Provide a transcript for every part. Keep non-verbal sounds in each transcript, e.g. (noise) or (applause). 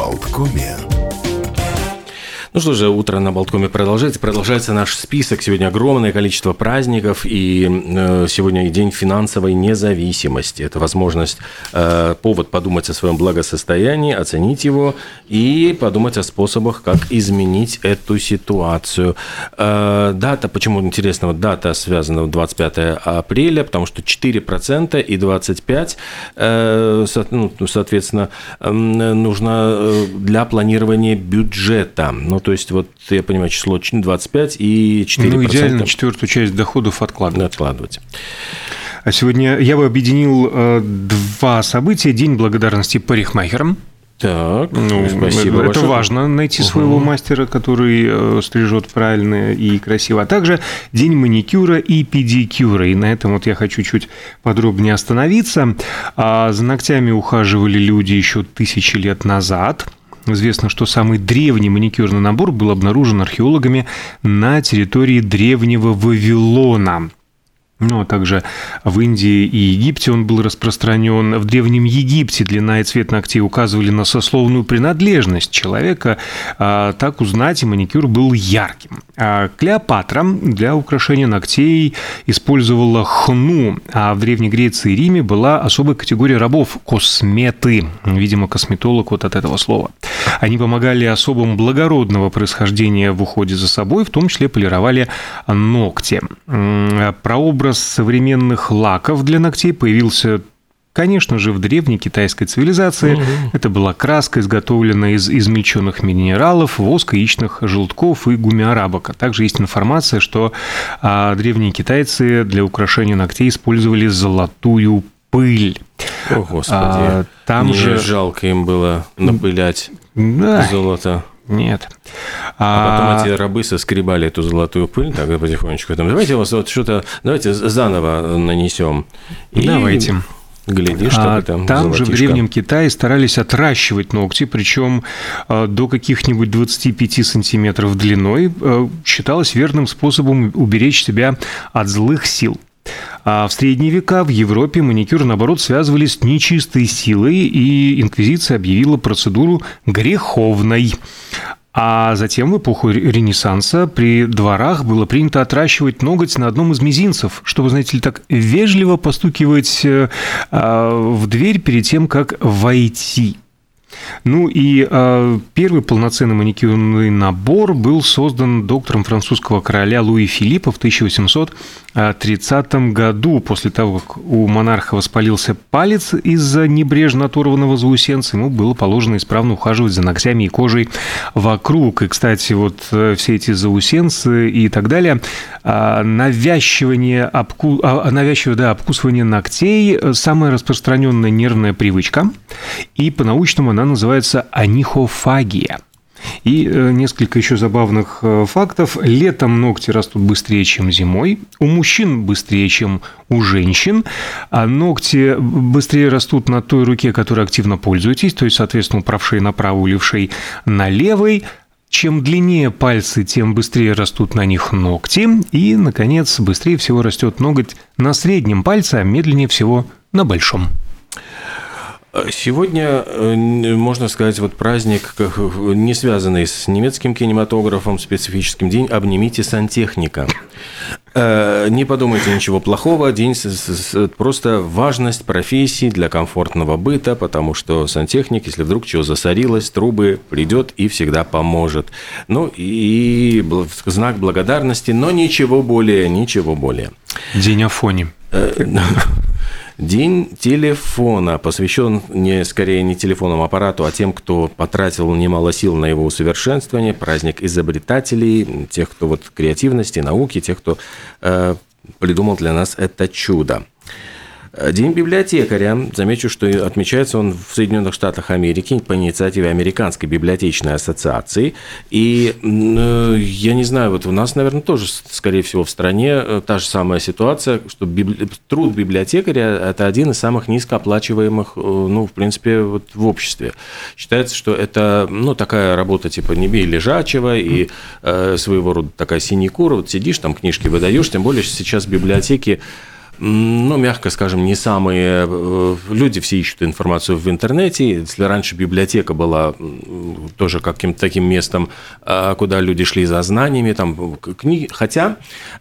Болткоме. Ну что же, утро на Болткоме продолжается. Продолжается наш список. Сегодня огромное количество праздников. И э, сегодня и день финансовой независимости. Это возможность, э, повод подумать о своем благосостоянии, оценить его и подумать о способах, как изменить эту ситуацию. Э, дата, почему интересно, вот дата связана 25 апреля, потому что 4% и 25%, э, со, ну, соответственно, э, нужно для планирования бюджета. Ну, то есть, вот я понимаю, число 25 и 4%. Ну, идеально четвертую часть доходов откладывать. Откладывать. А сегодня я бы объединил э, два события. День благодарности парикмахерам. Так, ну, спасибо. Это, это важно найти своего угу. мастера, который э, стрижет правильно и красиво. А также день маникюра и педикюра. И на этом вот я хочу чуть подробнее остановиться. А за ногтями ухаживали люди еще тысячи лет назад. Известно, что самый древний маникюрный набор был обнаружен археологами на территории древнего Вавилона. Ну, а также в Индии и Египте он был распространен. В Древнем Египте длина и цвет ногтей указывали на сословную принадлежность человека. А, так узнать, и маникюр был ярким. А Клеопатра для украшения ногтей использовала хну, а в Древней Греции и Риме была особая категория рабов – косметы. Видимо, косметолог вот от этого слова. Они помогали особам благородного происхождения в уходе за собой, в том числе полировали ногти. Прообраз образ современных лаков для ногтей появился Конечно же, в древней китайской цивилизации угу. это была краска, изготовленная из измельченных минералов, воска, яичных желтков и гумиарабок. А также есть информация, что а, древние китайцы для украшения ногтей использовали золотую пыль. О, Господи. А, там Мне же жалко им было напылять да. золото. Нет. А, а потом эти рабы соскребали эту золотую пыль, так потихонечку. Там, давайте вот что-то, давайте заново нанесем. И... Давайте. Глядишь, а, там Там же в Древнем Китае старались отращивать ногти, причем а, до каких-нибудь 25 сантиметров длиной а, считалось верным способом уберечь себя от злых сил. А в средние века в Европе маникюр, наоборот, связывали с нечистой силой, и инквизиция объявила процедуру греховной. А затем в эпоху Ренессанса при дворах было принято отращивать ноготь на одном из мизинцев, чтобы, знаете ли, так вежливо постукивать э, а, в дверь перед тем, как войти. Ну и э, первый полноценный маникюрный набор был создан доктором французского короля Луи Филиппа в 1830 году. После того, как у монарха воспалился палец из-за небрежно оторванного заусенца, ему было положено исправно ухаживать за ногтями и кожей вокруг. И, кстати, вот э, все эти заусенцы и так далее, э, навязчивание, обку... э, навязчивое да, обкусывание ногтей – самая распространенная нервная привычка. И по-научному она называется анихофагия. И э, несколько еще забавных э, фактов. Летом ногти растут быстрее, чем зимой. У мужчин быстрее, чем у женщин. А ногти быстрее растут на той руке, которой активно пользуетесь. То есть, соответственно, у правшей на правую, левшей на левой. Чем длиннее пальцы, тем быстрее растут на них ногти. И, наконец, быстрее всего растет ноготь на среднем пальце, а медленнее всего на большом. Сегодня, э, можно сказать, вот праздник, не связанный с немецким кинематографом, специфическим день «Обнимите сантехника». Э, не подумайте ничего плохого, день просто важность профессии для комфортного быта, потому что сантехник, если вдруг чего засорилось, трубы придет и всегда поможет. Ну и знак благодарности, но ничего более, ничего более. День Афони. (laughs) День телефона посвящен не скорее не телефонному аппарату, а тем, кто потратил немало сил на его усовершенствование. Праздник изобретателей, тех, кто вот креативности, науки, тех, кто э, придумал для нас это чудо. День библиотекаря. Замечу, что отмечается он в Соединенных Штатах Америки по инициативе Американской библиотечной ассоциации. И э, я не знаю, вот у нас, наверное, тоже, скорее всего, в стране э, та же самая ситуация, что библи... труд библиотекаря – это один из самых низкооплачиваемых, э, ну, в принципе, вот в обществе. Считается, что это, ну, такая работа типа не бей лежачего и э, своего рода такая синекура. Вот сидишь, там книжки выдаешь, тем более сейчас библиотеки ну, мягко скажем, не самые... Э, люди все ищут информацию в интернете. Если раньше библиотека была тоже каким-то таким местом, а, куда люди шли за знаниями, там книги... Хотя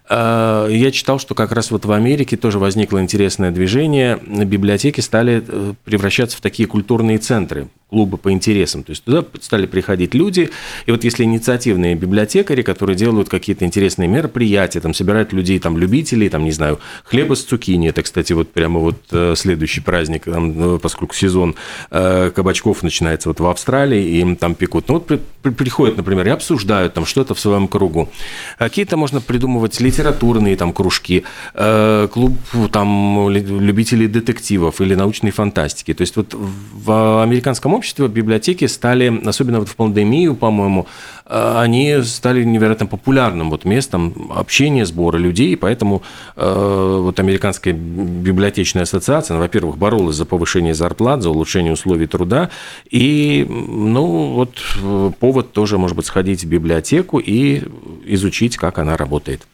а, я читал, что как раз вот в Америке тоже возникло интересное движение. Библиотеки стали э, превращаться в такие культурные центры клубы по интересам. То есть туда стали приходить люди, и вот если инициативные библиотекари, которые делают какие-то интересные мероприятия, там собирают людей, там любителей, там, не знаю, хлеба с цукини, это, кстати, вот прямо вот э, следующий праздник, э, поскольку сезон э, кабачков начинается вот в Австралии, и им там пекут. Ну вот при, при, приходят, например, и обсуждают там что-то в своем кругу. Какие-то можно придумывать литературные там кружки, клуб там любителей детективов или научной фантастики. То есть вот в американском обществе библиотеки стали, особенно вот в пандемию, по-моему, они стали невероятно популярным вот местом общения, сбора людей, и поэтому э, вот Американская библиотечная ассоциация, ну, во-первых, боролась за повышение зарплат, за улучшение условий труда, и, ну, вот э, повод тоже, может быть, сходить в библиотеку и изучить, как она работает.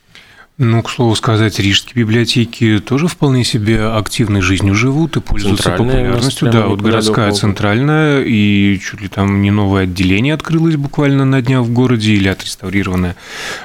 Ну, к слову сказать, рижские библиотеки тоже вполне себе активной жизнью живут и пользуются популярностью. Да, вот городская центральная, и чуть ли там не новое отделение открылось буквально на днях в городе или отреставрированное.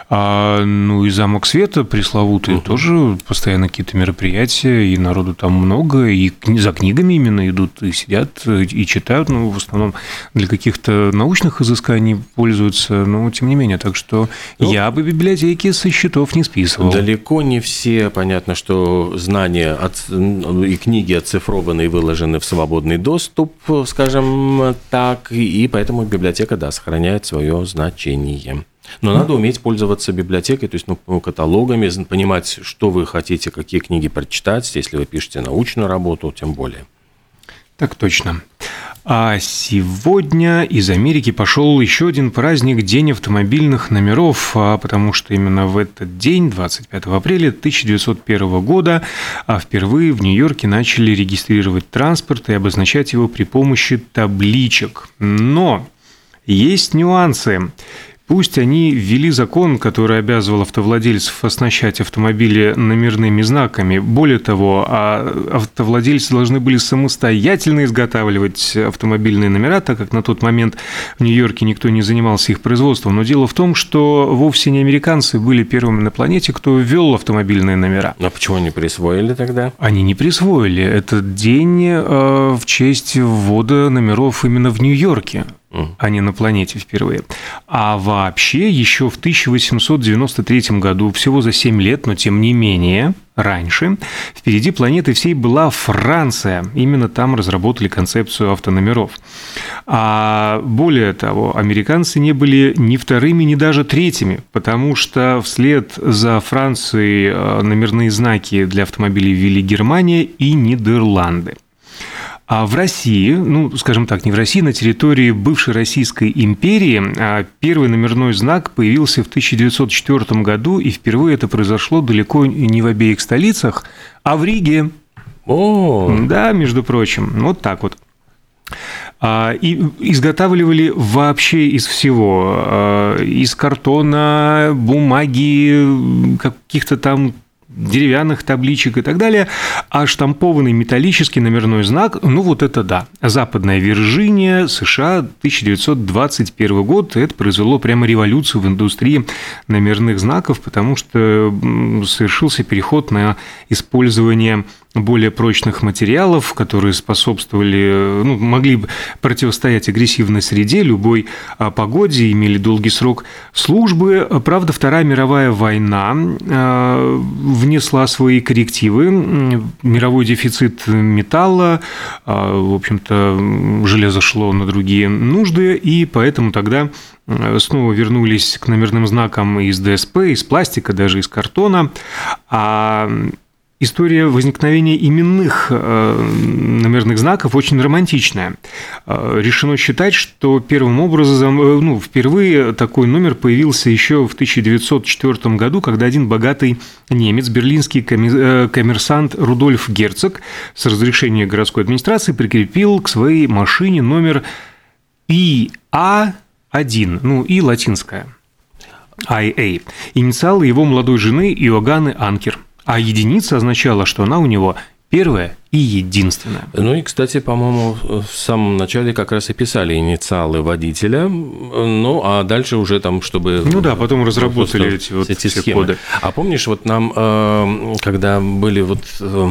А, ну и замок света пресловутый угу. тоже постоянно какие-то мероприятия, и народу там много, и за книгами именно идут, и сидят, и читают, ну, в основном для каких-то научных изысканий пользуются, но тем не менее. Так что ну, я бы библиотеки со счетов не списывал. Далеко не все, понятно, что знания от, и книги оцифрованы и выложены в свободный доступ, скажем так, и поэтому библиотека, да, сохраняет свое значение. Но надо уметь пользоваться библиотекой, то есть ну, каталогами, понимать, что вы хотите, какие книги прочитать, если вы пишете научную работу, тем более. Так точно. А сегодня из Америки пошел еще один праздник – День автомобильных номеров, а потому что именно в этот день, 25 апреля 1901 года, а впервые в Нью-Йорке начали регистрировать транспорт и обозначать его при помощи табличек. Но есть нюансы. Пусть они ввели закон, который обязывал автовладельцев оснащать автомобили номерными знаками. Более того, а автовладельцы должны были самостоятельно изготавливать автомобильные номера, так как на тот момент в Нью-Йорке никто не занимался их производством. Но дело в том, что вовсе не американцы были первыми на планете, кто ввел автомобильные номера. А почему они присвоили тогда? Они не присвоили. Этот день э, в честь ввода номеров именно в Нью-Йорке а не на планете впервые. А вообще еще в 1893 году, всего за 7 лет, но тем не менее, раньше, впереди планеты всей была Франция. Именно там разработали концепцию автономеров. А более того, американцы не были ни вторыми, ни даже третьими, потому что вслед за Францией э, номерные знаки для автомобилей ввели Германия и Нидерланды. А в России, ну, скажем так, не в России, на территории бывшей Российской империи а первый номерной знак появился в 1904 году, и впервые это произошло далеко не в обеих столицах, а в Риге. О, да, между прочим, вот так вот. А, и изготавливали вообще из всего. Из картона, бумаги, каких-то там деревянных табличек и так далее, а штампованный металлический номерной знак, ну вот это да. Западная Вирджиния, США, 1921 год, это произвело прямо революцию в индустрии номерных знаков, потому что совершился переход на использование более прочных материалов, которые способствовали, ну, могли противостоять агрессивной среде, любой а, погоде, имели долгий срок службы. Правда, Вторая мировая война а, внесла свои коррективы. Мировой дефицит металла, а, в общем-то, железо шло на другие нужды, и поэтому тогда снова вернулись к номерным знакам из ДСП, из пластика, даже из картона. А История возникновения именных э, номерных знаков очень романтичная. Э, решено считать, что первым образом, э, ну, впервые такой номер появился еще в 1904 году, когда один богатый немец, берлинский коммерсант Рудольф Герцог с разрешения городской администрации прикрепил к своей машине номер ИА1, ну и латинская – IA, инициалы его молодой жены Иоганны Анкер – А единица означала, что она у него первая и единственная. Ну и, кстати, по-моему, в самом начале как раз и писали инициалы водителя, ну а дальше уже там, чтобы... Ну да, потом разработали эти вот эти схемы. коды. А помнишь, вот нам, э, когда были вот э,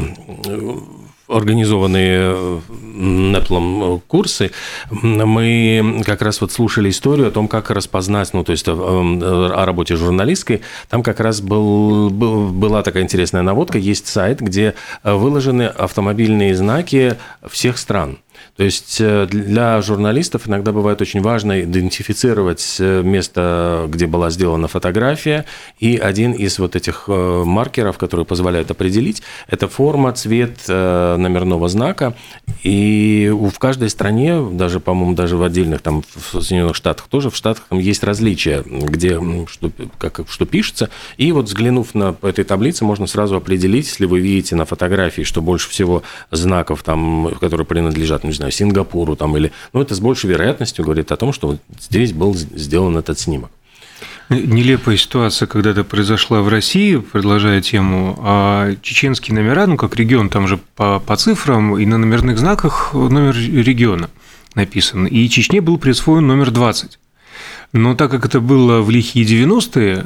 организованные Неплом э, курсы, мы как раз вот слушали историю о том, как распознать, ну, то есть о работе журналистской. Там как раз был, был, была такая интересная наводка. Есть сайт, где выложены автомобильные знаки всех стран. То есть э, для журналистов иногда бывает очень важно идентифицировать э, место, где была сделана фотография, и один из вот этих э, маркеров, которые позволяют определить, это форма, цвет номерного знака, и в каждой стране, даже, по-моему, даже в отдельных, там, в Соединенных Штатах тоже, в Штатах там есть различия, где что, как, что пишется, и вот взглянув на этой таблице, можно сразу определить, если вы видите на фотографии, что больше всего знаков, там, которые принадлежат, не знаю, Сингапуру там или... Ну, это с большей вероятностью говорит о том, что вот здесь был сделан этот снимок. Нелепая ситуация когда-то произошла в России, продолжая тему, а чеченские номера, ну, как регион, там же по, по цифрам и на номерных знаках номер региона написан. И Чечне был присвоен номер 20. Но так как это было в лихие 90-е,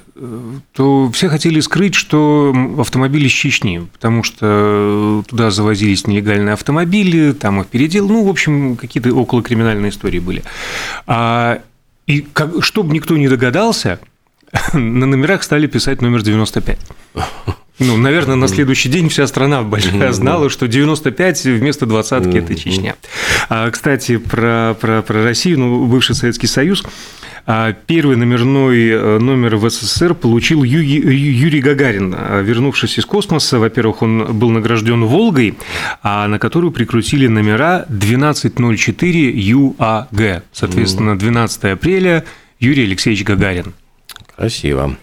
то все хотели скрыть, что автомобили из Чечни, потому что туда завозились нелегальные автомобили, там их передел, ну, в общем, какие-то околокриминальные истории были. А, и как, чтобы никто не догадался, (laughs) на номерах стали писать номер 95. Ну, наверное, на следующий день вся страна большая знала, что 95 вместо двадцатки – это Чечня. А, кстати, про, про, про Россию, ну, бывший Советский Союз, первый номерной э, номер в СССР получил Юрий Гагарин. А, вернувшись из космоса, во-первых, он был награжден «Волгой», а на которую прикрутили номера 1204 ЮАГ. Соответственно, 12 апреля Юрий Алексеевич Гагарин. Красиво.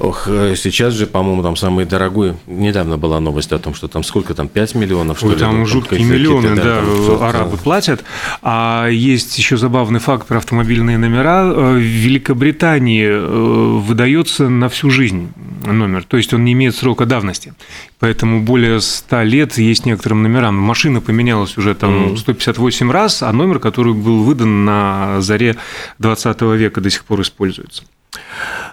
Ох, э, сейчас же, по-моему, там самый дорогой. Недавно была новость о том, что там сколько там, 5 миллионов, что Ой, ли? Там жуткие миллионы, да, там, арабы платят. А есть еще забавный факт про автомобильные номера. Э, в Великобритании э, выдается на всю жизнь номер, то есть он не имеет срока давности. Поэтому более 100 лет есть некоторым номерам. Машина поменялась уже там 158 раз, а номер, который был выдан на заре 20 века, до сих пор используется.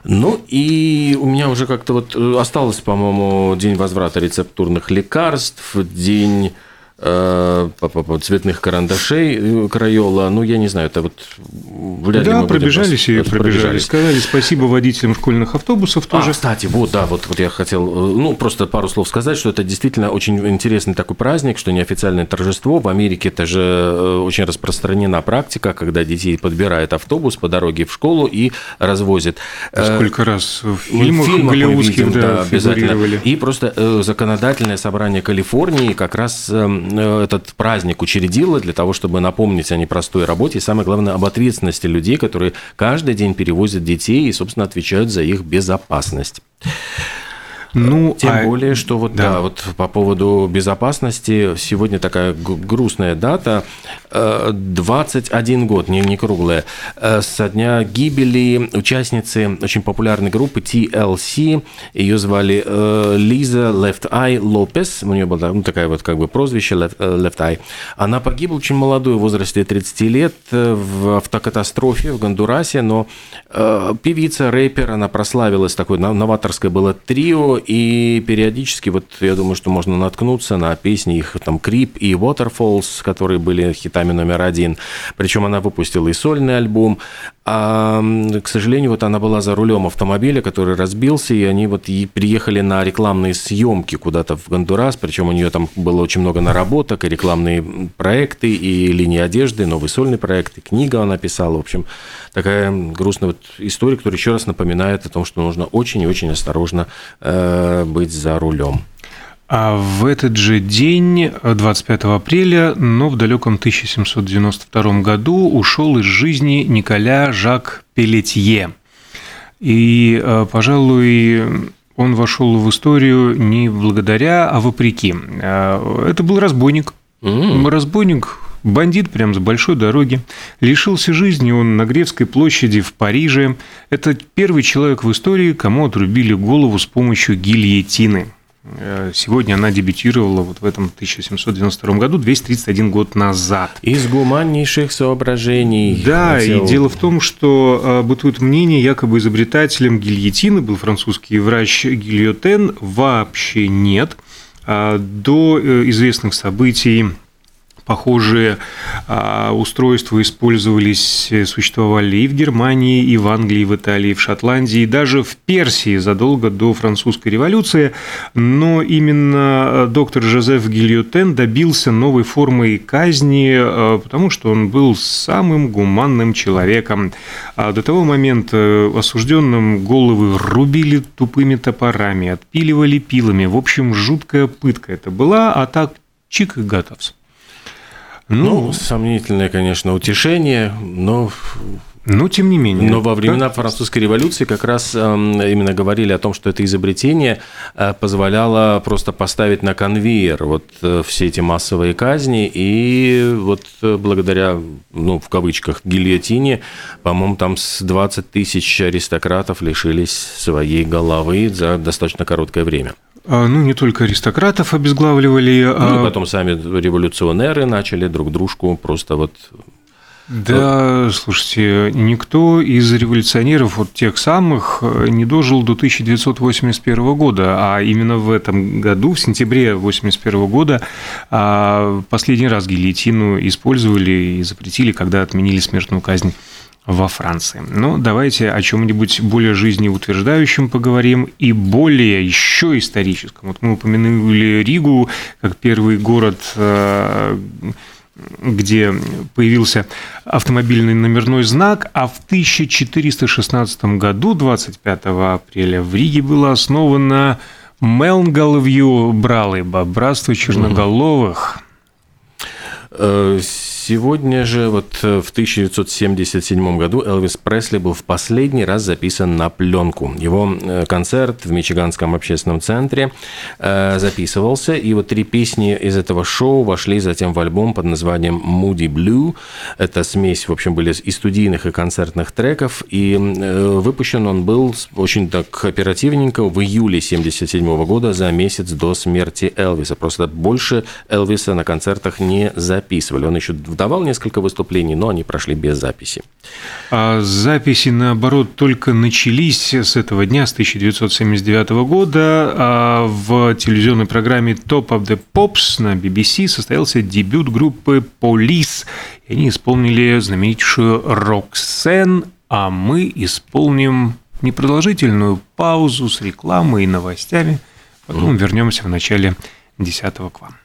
Ну и у меня уже как-то вот э, осталось, по-моему, день возврата рецептурных лекарств, день цветных карандашей э, Крайола. Ну, я не знаю, это вот вряд да, ли пробежались и пробежались. Сказали спасибо водителям школьных автобусов а, тоже. А, кстати, вот, да, вот, вот я хотел, э, ну, просто пару слов сказать, что это действительно очень интересный такой праздник, что неофициальное торжество. В Америке это же очень распространена практика, когда детей подбирают автобус по дороге в школу и развозят. Сколько раз в фильмах, в фильмах голливудских, да, да, обязательно. И просто законодательное собрание Калифорнии как раз эм, Э, этот праздник учредила для того, чтобы напомнить о непростой работе и, самое главное, об ответственности людей, которые каждый день перевозят детей и, собственно, отвечают за их безопасность. Ну, Тем а... более, что вот, да. да, вот по поводу безопасности, сегодня такая грустная дата, 21 э, год, не, не круглая, э, со дня гибели участницы очень популярной группы TLC, ее звали э, Лиза Left Eye Лопес, у нее было ну, такая вот как бы прозвище Left, Left Eye. Она погибла очень молодой, в возрасте 30 лет, в автокатастрофе в Гондурасе, но певица, рэпер, она прославилась, такой новаторское было трио, и периодически, вот я думаю, что можно наткнуться на песни их там Крип и Waterfalls, которые были хитами номер один. Причем она выпустила и сольный альбом. А, к сожалению, вот она была за рулем автомобиля, который разбился, и они вот и приехали на рекламные съемки куда-то в Гондурас, причем у нее там было очень много наработок, и рекламные проекты, и линии одежды, новый сольный проект, и книга она писала. В общем, такая грустная вот история, которая еще раз напоминает о том, что нужно очень и очень осторожно э, быть за рулем. А в этот же день, 25 апреля, но в далеком 1792 году ушел из жизни Николя Жак Пелетье. И, э, пожалуй, он вошел в историю не благодаря, а вопреки. Э, это был разбойник. Mm. Разбойник, бандит прямо с большой дороги. Лишился жизни он на Гревской площади в Париже. Это первый человек в истории, кому отрубили голову с помощью гильотины. Э, сегодня она дебютировала вот в этом 1792 году, 231 год назад. Из гуманнейших соображений. Да, хотел... и дело в том, что э, бытует мнение, якобы изобретателем гильотины был французский врач Гильотен. Вообще нет. А до э, известных событий Похожие а, устройства использовались, э, существовали и в Германии, и в Англии, и в Италии, и в Шотландии, и даже в Персии задолго до французской революции. Но именно э, доктор Жозеф Гильотен добился новой формы казни, э, потому что он был самым гуманным человеком. А до того момента осужденным головы рубили тупыми топорами, отпиливали пилами. В общем, жуткая пытка это была, а так чик и готовс. Ну, ну, сомнительное, конечно, утешение, но но тем не менее. Но во времена французской революции как раз эм, именно говорили о том, что это изобретение э, позволяло просто поставить на конвейер вот э, все эти массовые казни, и вот э, благодаря, ну, в кавычках, гильотине, по-моему, там с 20 тысяч аристократов лишились своей головы за достаточно короткое время. А, ну, не только аристократов обезглавливали. Ну, а... потом сами революционеры начали друг дружку просто вот да, слушайте, никто из революционеров, вот тех самых, не дожил до 1981 года, а именно в этом году, в сентябре 1981 года, а, последний раз гильотину использовали и запретили, когда отменили смертную казнь во Франции. Но давайте о чем-нибудь более жизнеутверждающем поговорим и более еще историческом. Вот мы упомянули Ригу как первый город, э, где появился автомобильный номерной знак, а в 1416 году, 25 апреля, в Риге было основано Мелнголовью Бралыба, братство черноголовых. Угу. Сегодня же, вот э, в 1977 году, Элвис Пресли был в последний раз записан на пленку. Его э, концерт в Мичиганском общественном центре э, записывался, и вот три песни из этого шоу вошли затем в альбом под названием Moody Blue. Это смесь, в общем, были и студийных, и концертных треков, и выпущен он был очень так оперативненько в июле 1977 года, за месяц до смерти Элвиса. Просто больше Элвиса на концертах не записывали. Он еще давал несколько выступлений, но они прошли без записи. А записи, наоборот, только начались с этого дня, с 1979 года. А в телевизионной программе Top of the Pops на BBC состоялся дебют группы Police. И они исполнили знаменитейшую «Роксен», а мы исполним непродолжительную паузу с рекламой и новостями. Потом вернемся в начале 10 к вам.